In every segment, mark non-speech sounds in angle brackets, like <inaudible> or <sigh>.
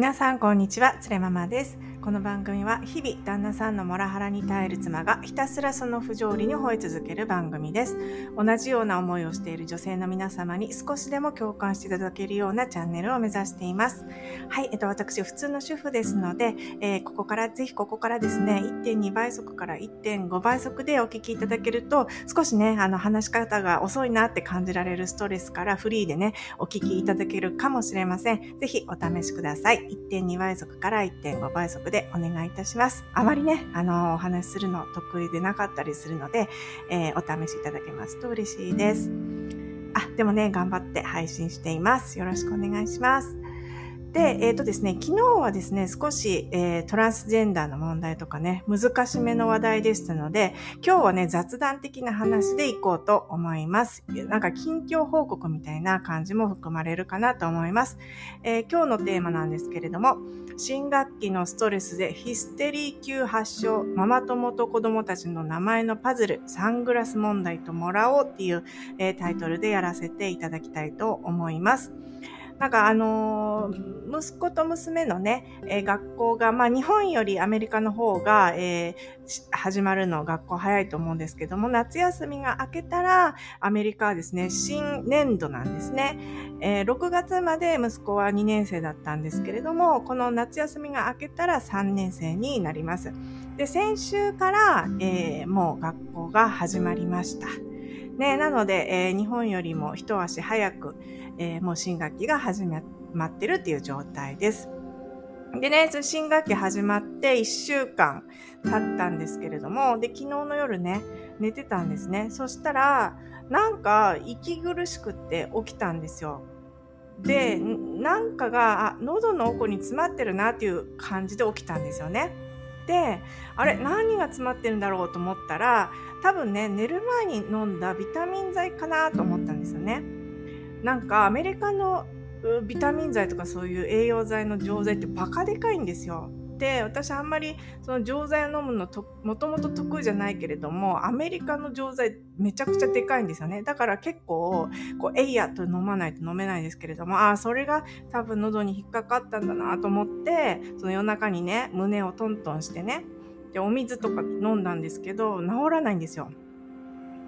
皆さんこんにちは、つれママです。この番組は日々旦那さんのモラハラに耐える妻がひたすらその不条理に吠え続ける番組です。同じような思いをしている女性の皆様に少しでも共感していただけるようなチャンネルを目指しています。はい、えっと、私普通の主婦ですので、えー、ここから、ぜひここからですね、1.2倍速から1.5倍速でお聞きいただけると、少しね、あの話し方が遅いなって感じられるストレスからフリーでね、お聞きいただけるかもしれません。ぜひお試しください。1.2倍速から1.5倍速でお願いいたします。あまりね、あの、お話しするの得意でなかったりするので、えー、お試しいただけますと嬉しいです。あ、でもね、頑張って配信しています。よろしくお願いします。で、えっ、ー、とですね、昨日はですね、少し、えー、トランスジェンダーの問題とかね、難しめの話題でしたので、今日はね、雑談的な話でいこうと思います。なんか近況報告みたいな感じも含まれるかなと思います。えー、今日のテーマなんですけれども、新学期のストレスでヒステリー級発症、ママ友と子供たちの名前のパズル、サングラス問題ともらおうっていう、えー、タイトルでやらせていただきたいと思います。なんかあのー、息子と娘のね、えー、学校が、まあ日本よりアメリカの方が、えー、始まるの学校早いと思うんですけども、夏休みが明けたら、アメリカはですね、新年度なんですね。えー、6月まで息子は2年生だったんですけれども、この夏休みが明けたら3年生になります。で、先週から、えー、もう学校が始まりました。ね、なので、えー、日本よりも一足早く、えー、もう新学期が始まってるっていう状態です。でね、新学期始まって1週間経ったんですけれども、で、昨日の夜ね、寝てたんですね。そしたら、なんか息苦しくって起きたんですよ。で、なんかが、あ、喉の奥に詰まってるなっていう感じで起きたんですよね。で、あれ、何が詰まってるんだろうと思ったら、多分ね、寝る前に飲んだビタミン剤かなと思ったんですよね。なんかアメリカのビタミン剤とかそういう栄養剤の錠剤ってバカでかいんですよ。で私あんまりその錠剤を飲むのともともと得意じゃないけれどもアメリカの錠剤めちゃくちゃでかいんですよねだから結構こうエイヤと飲まないと飲めないですけれどもああそれが多分喉に引っかかったんだなと思ってその夜中にね胸をトントンしてねでお水とか飲んだんですけど治らないんですよ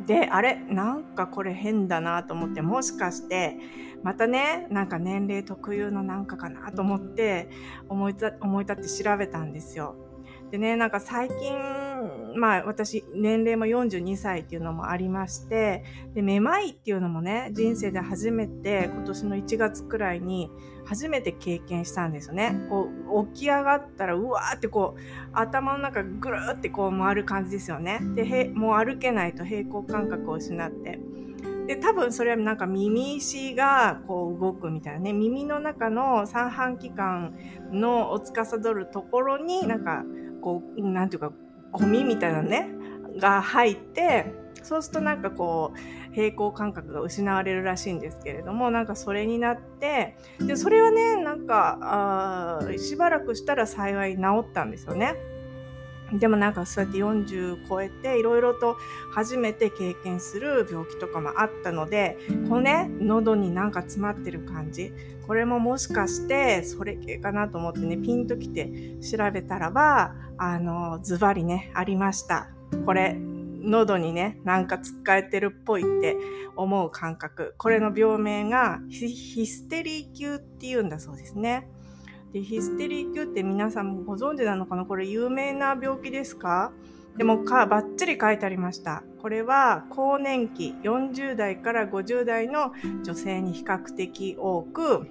で、あれなんかこれ変だなと思って、もしかして、またね、なんか年齢特有のなんかかなと思って、思い思い立って調べたんですよ。でね、なんか最近、まあ私、年齢も42歳っていうのもありまして、で、めまいっていうのもね、人生で初めて今年の1月くらいに初めて経験したんですよね。こう、起き上がったら、うわーってこう、頭の中ぐるってこう回る感じですよね。で、へもう歩けないと平行感覚を失って。で、多分それはなんか耳石がこう動くみたいなね、耳の中の三半規管のを司るところになんかこう、なんていうか、ゴミみたいなね、が入って、そうするとなんかこう、平行感覚が失われるらしいんですけれども、なんかそれになって、で、それはね、なんか、あしばらくしたら幸い治ったんですよね。でもなんかそうやって40超えていろいろと初めて経験する病気とかもあったので、このね、喉になんか詰まってる感じ、これももしかしてそれ系かなと思ってね、ピンときて調べたらば、あの、ズバリね、ありました。これ、喉にね、なんかつっかえてるっぽいって思う感覚。これの病名がヒステリー級って言うんだそうですね。で、ヒステリー級って皆さんもご存知なのかな？これ有名な病気ですか？でもか、ばっちり書いてありました。これは、更年期40代から50代の女性に比較的多く、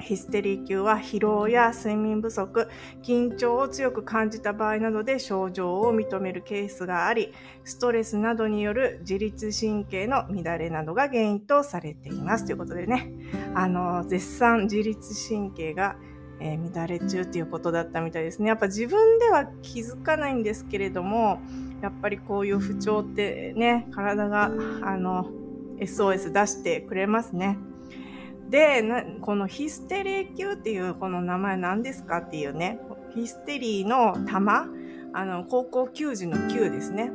ヒステリー級は疲労や睡眠不足、緊張を強く感じた場合などで症状を認めるケースがあり、ストレスなどによる自律神経の乱れなどが原因とされています。ということでね、あの、絶賛自律神経がえー、乱れ中っていうことだったみたいですね。やっぱ自分では気づかないんですけれども、やっぱりこういう不調ってね、体が、あの、SOS 出してくれますね。で、このヒステリー級っていうこの名前何ですかっていうね、ヒステリーの玉、あの、高校球児の球ですね。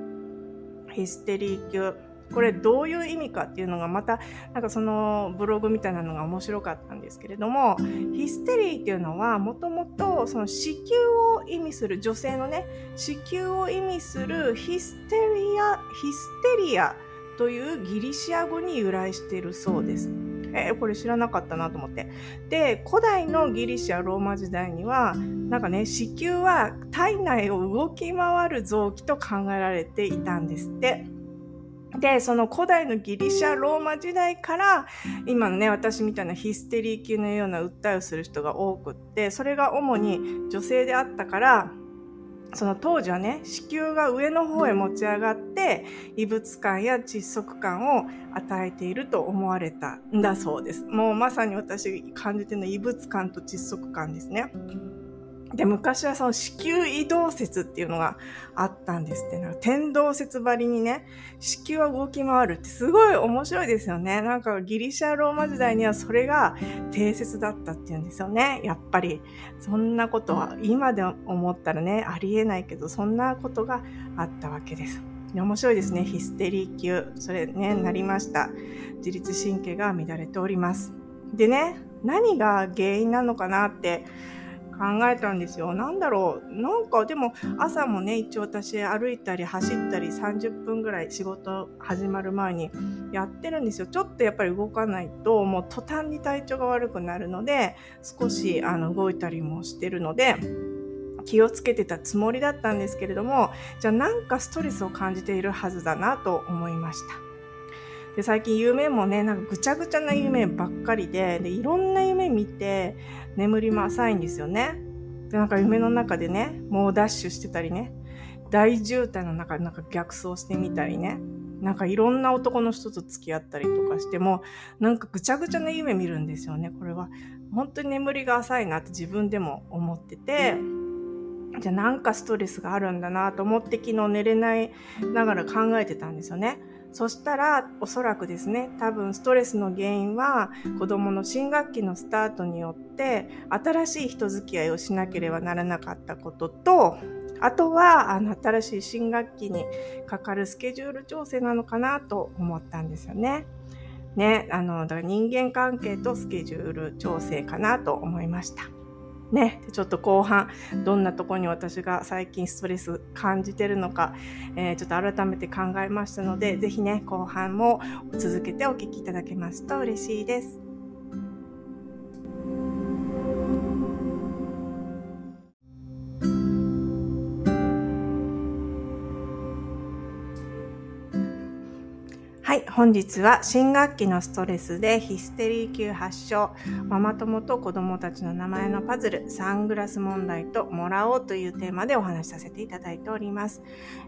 ヒステリー級。これどういう意味かっていうのがまたなんかそのブログみたいなのが面白かったんですけれどもヒステリーっていうのはもともとその子宮を意味する女性のね子宮を意味するヒステリアヒステリアというギリシア語に由来しているそうです。えー、これ知らなかったなと思って。で、古代のギリシア、ローマ時代には、なんかね、子宮は体内を動き回る臓器と考えられていたんですって。で、その古代のギリシャ、ローマ時代から、今のね、私みたいなヒステリー級のような訴えをする人が多くって、それが主に女性であったから、その当時はね、子宮が上の方へ持ち上がって、異物感や窒息感を与えていると思われたんだそうです。もうまさに私感じてるのは異物感と窒息感ですね。で、昔はその子宮移動説っていうのがあったんですって。なんか天動説ばりにね、子宮は動き回るってすごい面白いですよね。なんかギリシャローマ時代にはそれが定説だったっていうんですよね。やっぱり、そんなことは今で思ったらね、ありえないけど、そんなことがあったわけです。面白いですね。ヒステリー級。それね、なりました。自律神経が乱れております。でね、何が原因なのかなって考えたんですよ。なんだろう。なんかでも朝もね、一応私歩いたり走ったり30分ぐらい仕事始まる前にやってるんですよ。ちょっとやっぱり動かないともう途端に体調が悪くなるので、少しあの動いたりもしてるので、気をつけてたつもりだったんですけれども、じゃあなんかストレスを感じているはずだなと思いました。で最近夢もね、なんかぐちゃぐちゃな夢ばっかりで、でいろんな夢見て、眠りも浅いんですよね。で、なんか夢の中でね、猛ダッシュしてたりね、大渋滞の中でなんか逆走してみたりね、なんかいろんな男の人と付き合ったりとかしても、なんかぐちゃぐちゃな夢見るんですよね。これは本当に眠りが浅いなって自分でも思ってて、じゃあなんかストレスがあるんだなと思って昨日寝れないながら考えてたんですよね。そしたらおそらくですね、多分ストレスの原因は子供の新学期のスタートによって新しい人付き合いをしなければならなかったことと、あとはあの新しい新学期にかかるスケジュール調整なのかなと思ったんですよね。ね、あの、だから人間関係とスケジュール調整かなと思いました。ね、ちょっと後半、どんなとこに私が最近ストレス感じてるのか、えー、ちょっと改めて考えましたので、ぜひね、後半も続けてお聞きいただけますと嬉しいです。本日は新学期のストレスでヒステリー級発症、ママ友と子供たちの名前のパズル、サングラス問題ともらおうというテーマでお話しさせていただいております。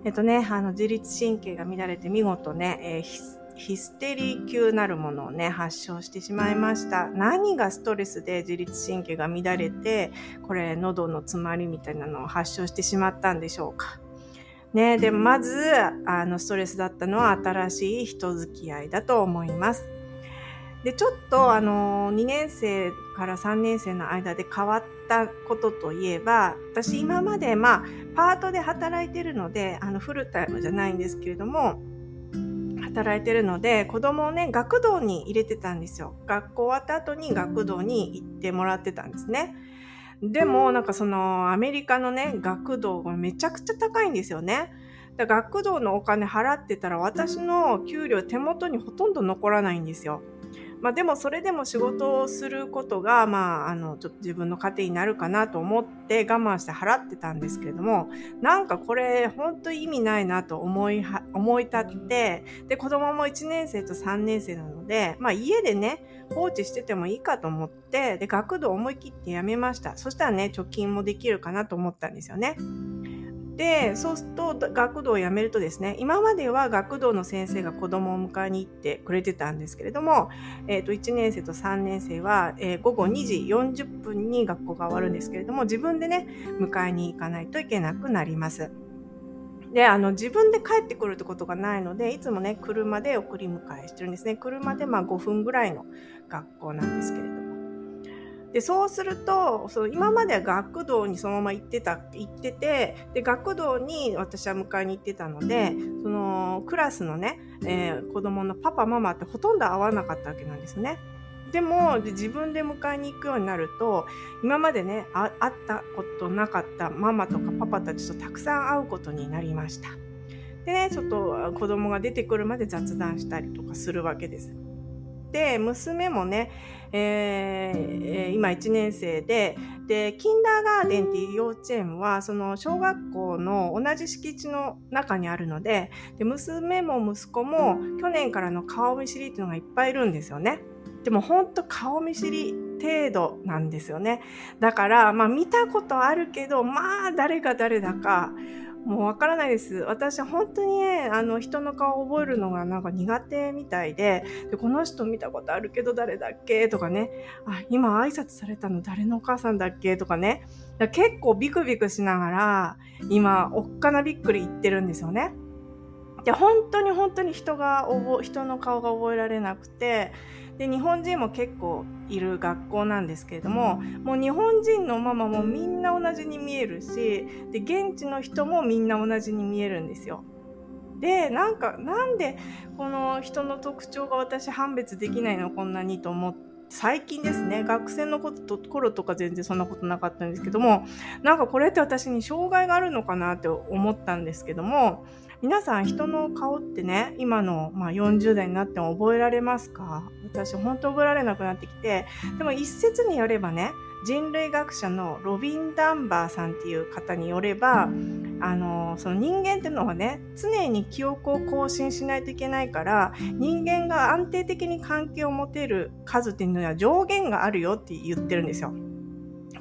えっとね、あの、自律神経が乱れて見事ね、えーヒステリー級なるものをね、発症してしまいました。何がストレスで自律神経が乱れて、これ喉の詰まりみたいなのを発症してしまったんでしょうか。ね、で、まず、あの、ストレスだったのは新しい人付き合いだと思います。で、ちょっと、あの、2年生から3年生の間で変わったことといえば、私今まで、まあ、パートで働いてるので、あの、フルタイムじゃないんですけれども、働いてるので、子供をね、学童に入れてたんですよ。学校終わった後に学童に行ってもらってたんですね。でも、なんかその、アメリカのね、学童がめちゃくちゃ高いんですよね。だ学童のお金払ってたら私の給料手元にほとんど残らないんですよ。まあでもそれでも仕事をすることが、まああの、ちょっと自分の糧になるかなと思って我慢して払ってたんですけれども、なんかこれ本当意味ないなと思いは、思い立って、で、子供も1年生と3年生なので、まあ家でね、放置しててもいいかと思って、で、学童思い切ってやめました。そしたらね、貯金もできるかなと思ったんですよね。で、そうすると学童を辞めるとですね、今までは学童の先生が子供を迎えに行ってくれてたんですけれども、え、ー、と、1年生と3年生は、えー、午後2時40分に学校が終わるんですけれども、自分でね、迎えに行かないといけなくなります。で、あの、自分で帰ってくるってことがないので、いつもね、車で送り迎えしてるんですね。車でまあ5分ぐらいの学校なんですけれど。でそうするとその今までは学童にそのまま行ってた行っててで学童に私は迎えに行ってたのでそのクラスのね、えー、子供のパパママってほとんど会わなかったわけなんですね。でも自分で迎えに行くようになると今までね会ったことなかったママとかパパたちとたくさん会うことになりました。でねちょっと子供が出てくるまで雑談したりとかするわけです。で娘もね、えー、今1年生ででキンダーガーデンっていう幼稚園はその小学校の同じ敷地の中にあるのでで娘も息子も去年からの顔見知りっていうのがいっぱいいるんですよね。でも本当顔見知り程度なんですよね。だから、まあ見たことあるけど、まあ誰が誰だか、もうわからないです。私本当にね、あの人の顔を覚えるのがなんか苦手みたいで、でこの人見たことあるけど誰だっけとかね、あ、今挨拶されたの誰のお母さんだっけ？とかね、結構ビクビクしながら、今、おっかなびっくり言ってるんですよね。で、本当に本当に人が覚、人の顔が覚えられなくて、で日本人も結構いる学校なんですけれどももう日本人のママもみんな同じに見えるしで現地の人もみんな同じに見えるんですよ。でなんかなんでこの人の特徴が私判別できないのこんなにと思って最近ですね学生のこと頃とか全然そんなことなかったんですけどもなんかこれって私に障害があるのかなって思ったんですけども皆さん人の顔ってね今の、まあ、40代になっても覚えられますか？私本当覚えられなくなってきてでも一説によればね人類学者のロビン・ダンバーさんっていう方によればあのその人間っていうのはね常に記憶を更新しないといけないから人間が安定的に関係を持てる数っていうのは上限があるよって言ってるんですよ。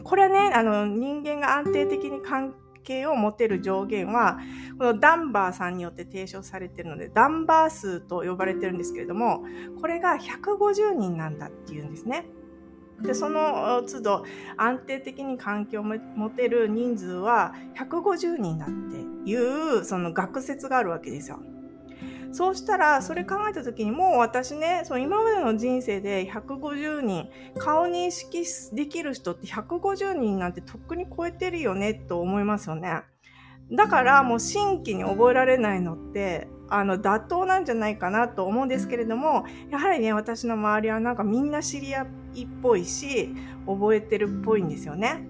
これはねあの人間が安定的に関計を持てる上限は、このダンバーさんによって提唱されているので、ダンバー数と呼ばれてるんですけれども、これが150人なんだっていうんですね。で、その都度安定的に環境を持てる人数は150人だっていう、その学説があるわけですよ。そうしたら、それ考えた時にもう私ね、その今までの人生で150人、顔認識できる人って150人なんてとっくに超えてるよねと思いますよね。だからもう新規に覚えられないのって、あの、妥当なんじゃないかなと思うんですけれども、やはりね、私の周りはなんかみんな知り合いっぽいし、覚えてるっぽいんですよね。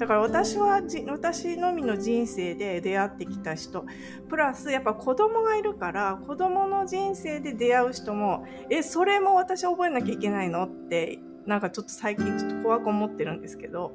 だから私は私のみの人生で出会ってきた人プラスやっぱ子供がいるから子供の人生で出会う人もえそれも私覚えなきゃいけないのってなんかちょっと最近ちょっと怖く思ってるんですけど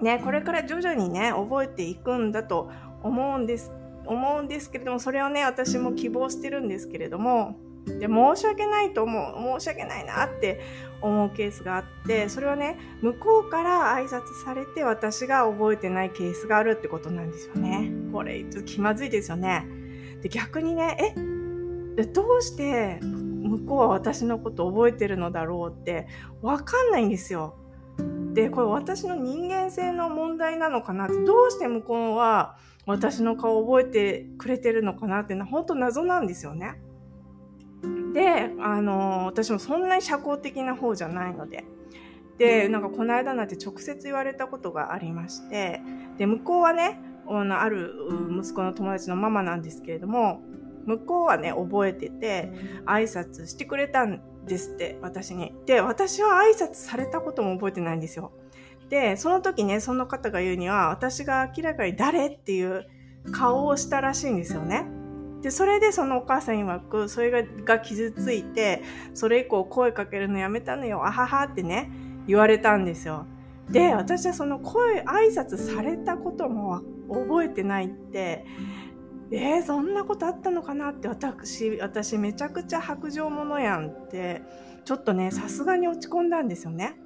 ねこれから徐々にね覚えていくんだと思うんです思うんですけれどもそれをね私も希望してるんですけれどもで申し訳ないと思う申し訳ないなって思うケースがあってそれはね向こうから挨拶されて私が覚えてないケースがあるってことなんですよね。これちょっと気まずいですよね。で逆にねえ？どうして向こうは私のこと覚えてるのだろうって分かんないんですよ。でこれ私の人間性の問題なのかなってどうして向こうは私の顔を覚えてくれてるのかなって本当謎なんですよね。で、あの私もそんなに社交的な方じゃないので。で、なんかこの間なんて直接言われたことがありまして、で、向こうはね、ある息子の友達のママなんですけれども、向こうはね、覚えてて、挨拶してくれたんですって、私に。で、私は挨拶されたことも覚えてないんですよ。で、その時ね、その方が言うには、私が明らかに誰っていう顔をしたらしいんですよね。で、それでそのお母さん曰く、それが傷ついて、それ以降声かけるのやめたのよ、あははってね、言われたんですよ。で、私はその声、挨拶されたことも覚えてないって、えー、そんなことあったのかなって私、私めちゃくちゃ白状者やんって、ちょっとね、さすがに落ち込んだんですよね。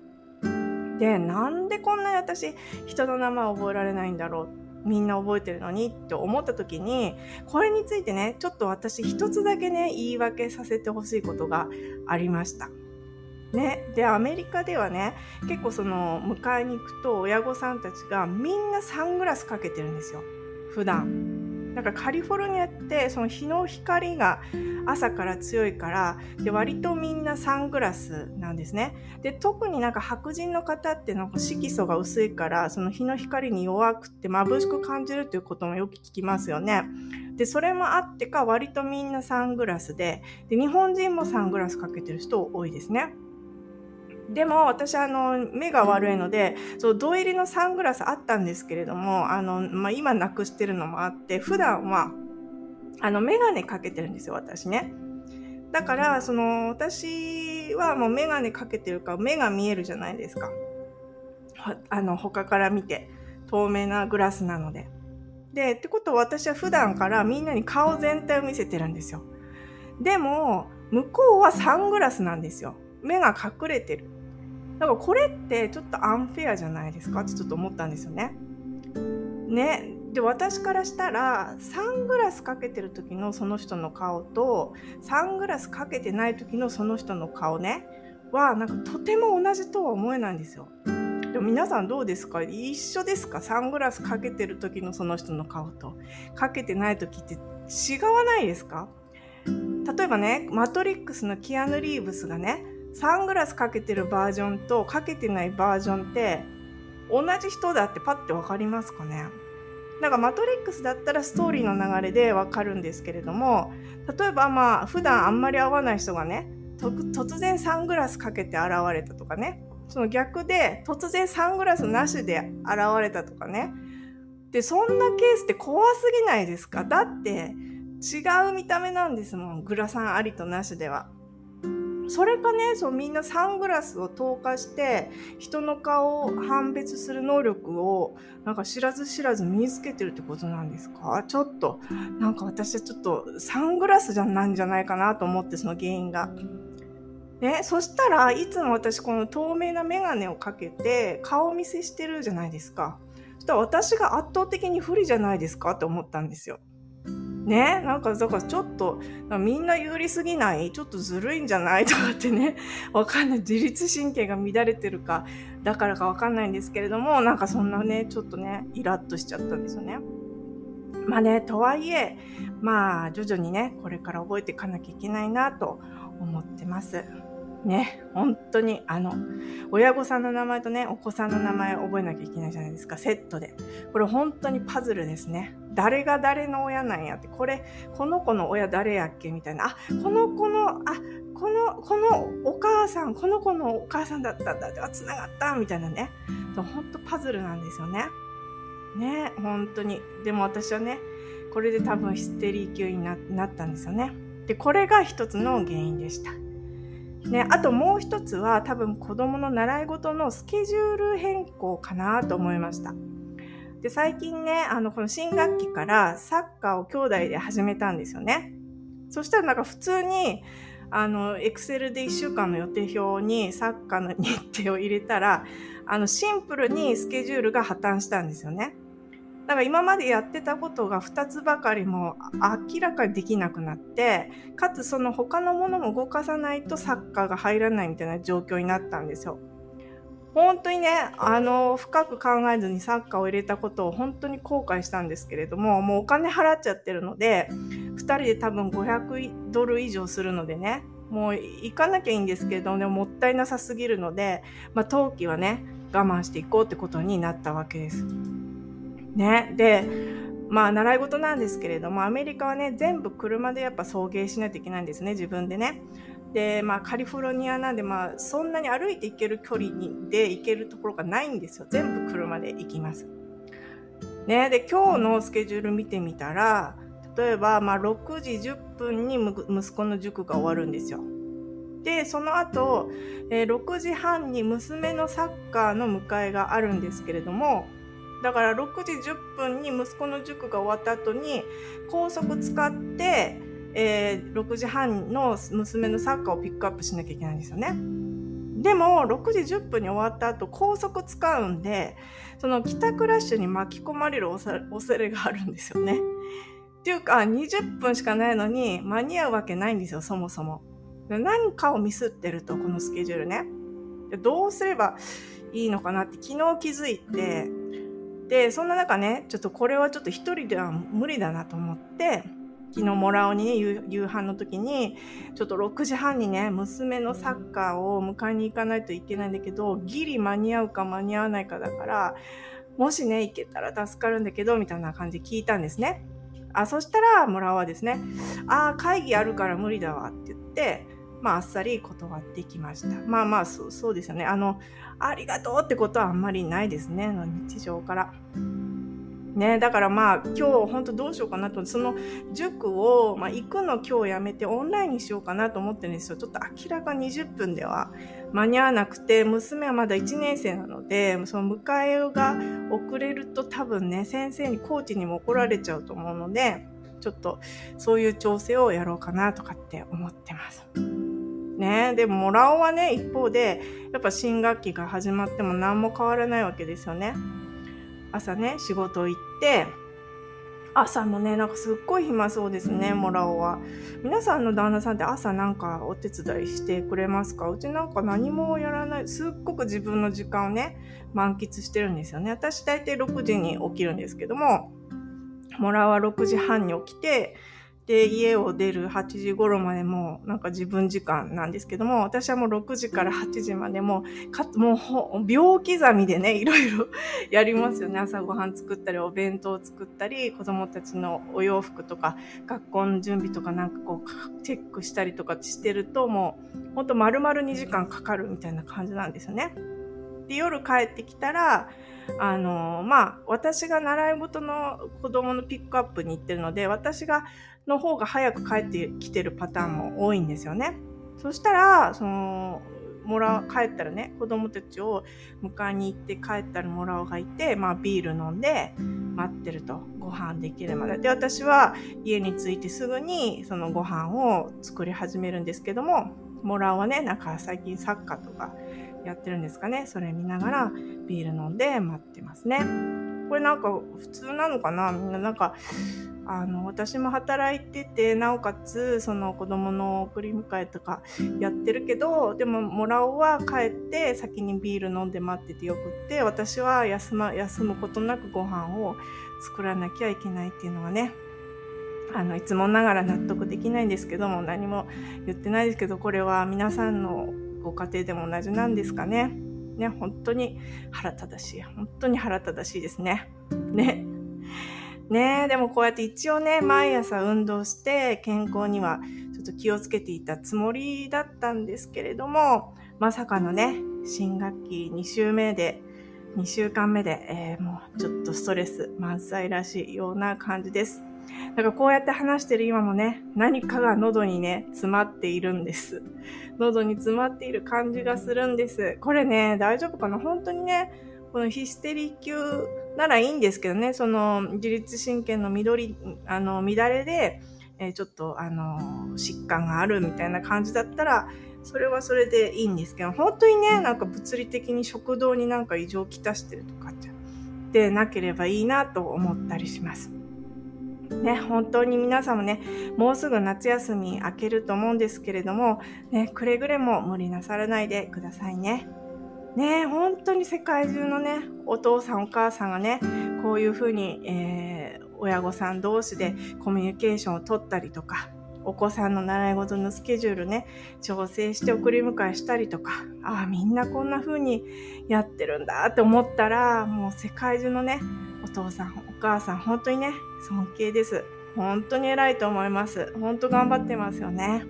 で、なんでこんなに私、人の名前覚えられないんだろうっみんな覚えてるのにって思った時に、これについてね、ちょっと私一つだけね、言い訳させてほしいことがありました。ね、でアメリカではね結構その迎えに行くと親御さんたちがみんなサングラスかけてるんですよ。普段。なんかカリフォルニアってその日の光が朝から強いからで割とみんなサングラスなんですね。で特になんか白人の方ってなんか色素が薄いからその日の光に弱くて眩しく感じるということもよく聞きますよね。でそれもあってか割とみんなサングラスでで日本人もサングラスかけてる人多いですね。でも私あの目が悪いのでそう銅入りのサングラスあったんですけれどもあの、まあ、今なくしてるのもあって普段はあのメガネかけてるんですよ私ね。だからその私はもうメガネかけてるから目が見えるじゃないですか。あの他から見て透明なグラスなので。でってことは私は普段からみんなに顔全体を見せてるんですよ。でも向こうはサングラスなんですよ。目が隠れてる。だからこれってちょっとアンフェアじゃないですか？ってちょっと思ったんですよね。ね。で私からしたらサングラスかけてる時のその人の顔とサングラスかけてない時のその人の顔ねはなんかとても同じとは思えないんですよ。でも皆さんどうですか？一緒ですか？サングラスかけてる時のその人の顔とかけてない時って違わないですか？例えばね、マトリックスのキアヌ・リーブスがね、サングラスかけてるバージョンとかけてないバージョンって同じ人だってパッてわかりますかね？なんかマトリックスだったらストーリーの流れでわかるんですけれども例えばまあ普段あんまり会わない人がね突然サングラスかけて現れたとかね。その逆で突然サングラスなしで現れたとかね。でそんなケースって怖すぎないですか？だって違う見た目なんですもん。グラサンありとなしでは。それかねそうみんなサングラスを透過して人の顔を判別する能力をなんか知らず知らず身につけてるってことなんですか？ちょっとなんか私はちょっとサングラスじゃなんじゃないかなと思ってその原因が。ね、そしたらいつも私この透明なメガネをかけて顔見せしてるじゃないですか。そしたら私が圧倒的に不利じゃないですか？って思ったんですよ。ね、なんかだからちょっとみんな有利すぎない？ちょっとずるいんじゃない？とかってね <laughs> わかんない自律神経が乱れてるかだからかわかんないんですけれどもなんかそんなねちょっとねイラッとしちゃったんですよね。まあねとはいえまあ徐々にねこれから覚えていかなきゃいけないなと思ってます。ね、本当に、あの、親御さんの名前とね、お子さんの名前を覚えなきゃいけないじゃないですか、セットで。これ本当にパズルですね。誰が誰の親なんやって、これ、この子の親誰やっけみたいな。あ、この子の、あ、この、このお母さん、この子のお母さんだったんだ、あ、繋がったみたいなね。本当パズルなんですよね。ね、本当に。でも私はね、これで多分ヒステリー級になったんですよね。で、これが一つの原因でした。ね、あともう一つは多分子供の習い事のスケジュール変更かなと思いました。で、最近ね、あの、この新学期からサッカーを兄弟で始めたんですよね。そしたらなんか普通に、あの、エクセルで1週間の予定表にサッカーの日程を入れたら、あの、シンプルにスケジュールが破綻したんですよね。だから今までやってたことが2つばかりも明らかにできなくなって、かつその他のものも動かさないとサッカーが入らないみたいな状況になったんですよ。本当にね、あの、深く考えずにサッカーを入れたことを本当に後悔したんですけれども、もうお金払っちゃってるので、2人で多分500ドル以上するのでね、もう行かなきゃいいんですけれども、ね、もったいなさすぎるので、まあ、冬季はね、我慢していこうってことになったわけです。ね。で、まあ、習い事なんですけれども、アメリカはね、全部車でやっぱ送迎しないといけないんですね、自分でね。で、まあ、カリフォルニアなんで、まあ、そんなに歩いて行ける距離にで行けるところがないんですよ。全部車で行きます。ね。で、今日のスケジュール見てみたら、例えば、まあ、6時10分に息子の塾が終わるんですよ。で、その後、えー、6時半に娘のサッカーの迎えがあるんですけれども、だから6時10分に息子の塾が終わった後に高速使って、えー、6時半の娘のサッカーをピックアップしなきゃいけないんですよね。でも6時10分に終わった後高速使うんでその帰宅ラッシュに巻き込まれる恐れがあるんですよね。っていうか20分しかないのに間に合うわけないんですよそもそも。何かをミスってるとこのスケジュールね。どうすればいいのかなって昨日気づいてで、そんな中ね、ちょっとこれはちょっと一人では無理だなと思って、昨日もらおにね夕、夕飯の時に、ちょっと6時半にね、娘のサッカーを迎えに行かないといけないんだけど、ギリ間に合うか間に合わないかだから、もしね、行けたら助かるんだけど、みたいな感じで聞いたんですね。あ、そしたら、もらおはですね、ああ、会議あるから無理だわって言って、まあ、あっさり断ってきました。まあまあ、そうそうですよね。あの、ありがとうってことはあんまりないですね、日常から。ね、だからまあ今日本当どうしようかなとその塾を、まあ、行くの今日やめてオンラインにしようかなと思ってるんですよちょっと明らか20分では間に合わなくて娘はまだ1年生なのでその迎えが遅れると多分ね先生にコーチにも怒られちゃうと思うのでちょっとそういう調整をやろうかなとかって思ってます。ねでもモラオはね一方でやっぱ新学期が始まっても何も変わらないわけですよね。朝ね、仕事行って、朝もね、なんかすっごい暇そうですね、モラオは。皆さんの旦那さんって朝なんかお手伝いしてくれますか？うちなんか何もやらない。すっごく自分の時間をね、満喫してるんですよね。私大体6時に起きるんですけども、モラオは6時半に起きて、で、家を出る8時頃までもなんか自分時間なんですけども、私はもう6時から8時までもかもう秒刻みでね、いろいろ <laughs> やりますよね。朝ごはん作ったり、お弁当作ったり、子供たちのお洋服とか、学校の準備とかなんかこう、チェックしたりとかしてると、もう、ほんと丸々2時間かかるみたいな感じなんですよね。で、夜帰ってきたら、あの、まあ、私が習い事の子供のピックアップに行ってるので、私がの方が早く帰ってきてるパターンも多いんですよね。そしたら、その、もら帰ったらね、子供たちを迎えに行って帰ったらもらおうがいて、まあビール飲んで待ってるとご飯できるまで。で、私は家に着いてすぐにそのご飯を作り始めるんですけども、もらおはね、なんか最近サッカーとかやってるんですかね。それ見ながらビール飲んで待ってますね。これなんか普通なのかな？みんななんかあの私も働いててなおかつその子供の送り迎えとかやってるけどでももらおうは帰って先にビール飲んで待っててよくって私は休,、ま、休むことなくご飯を作らなきゃいけないっていうのがねあのいつもながら納得できないんですけども何も言ってないですけどこれは皆さんのご家庭でも同じなんですかね。ね、本当に腹立たしい。本当に腹立たしいですね。ね。ねでもこうやって一応ね、毎朝運動して健康にはちょっと気をつけていたつもりだったんですけれども、まさかのね、新学期2週目で、2週間目で、えー、もうちょっとストレス満載らしいような感じです。だからこうやって話してる今もね、何かが喉にね、詰まっているんです。喉に詰まっている感じがするんです。これね、大丈夫かな？本当にね、このヒステリー級ならいいんですけどね、その自律神経の緑、あの、乱れで、えー、ちょっと、あの、疾患があるみたいな感じだったら、それはそれでいいんですけど、本当にね、なんか物理的に食道になんか異常をきたしてるとかってなければいいなと思ったりします。ね、本当に皆さんもね、もうすぐ夏休み明けると思うんですけれども、ね、くれぐれも無理なさらないでくださいね。ね本当に世界中のね、お父さんお母さんがね、こういうふうに、えー、親御さん同士でコミュニケーションを取ったりとか、お子さんの習い事のスケジュールね、調整して送り迎えしたりとか、ああ、みんなこんな風にやってるんだって思ったら、もう世界中のね、お父さん、お母さん、本当にね、尊敬です。本当に偉いと思います。本当頑張ってますよね。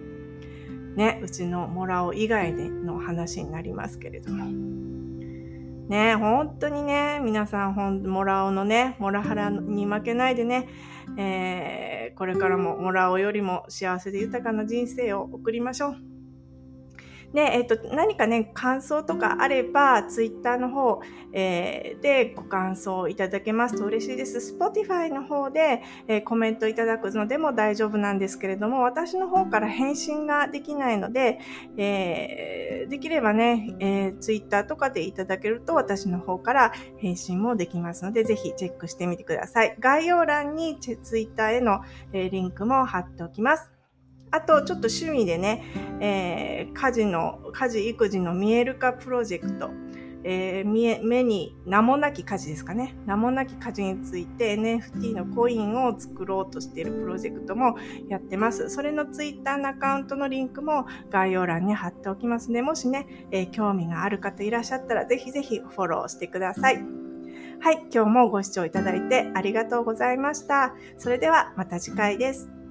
ね、うちのもらお以外での話になりますけれども。ね、本当にね、皆さん、ほん、モラオのね、モラハラに負けないでね、えー、これからももらおよりも幸せで豊かな人生を送りましょう。で、えっ、と、何かね、感想とかあれば、ツイッターの方、えー、でご感想いただけますと嬉しいです。Spotify の方で、えー、コメントいただくのでも大丈夫なんですけれども、私の方から返信ができないので、えー、できればね、えー、ツイッターとかでいただけると私の方から返信もできますので、ぜひチェックしてみてください。概要欄にツイッターへの、えー、リンクも貼っておきます。あと、ちょっと趣味でね、えー、家事の、家事育児の見える化プロジェクト、えー、目に名もなき家事ですかね。名もなき家事について NFT のコインを作ろうとしているプロジェクトもやってます。それのツイッターのアカウントのリンクも概要欄に貼っておきますので、もしね、えー、興味がある方いらっしゃったらぜひぜひフォローしてください。はい、今日もご視聴いただいてありがとうございました。それではまた次回です。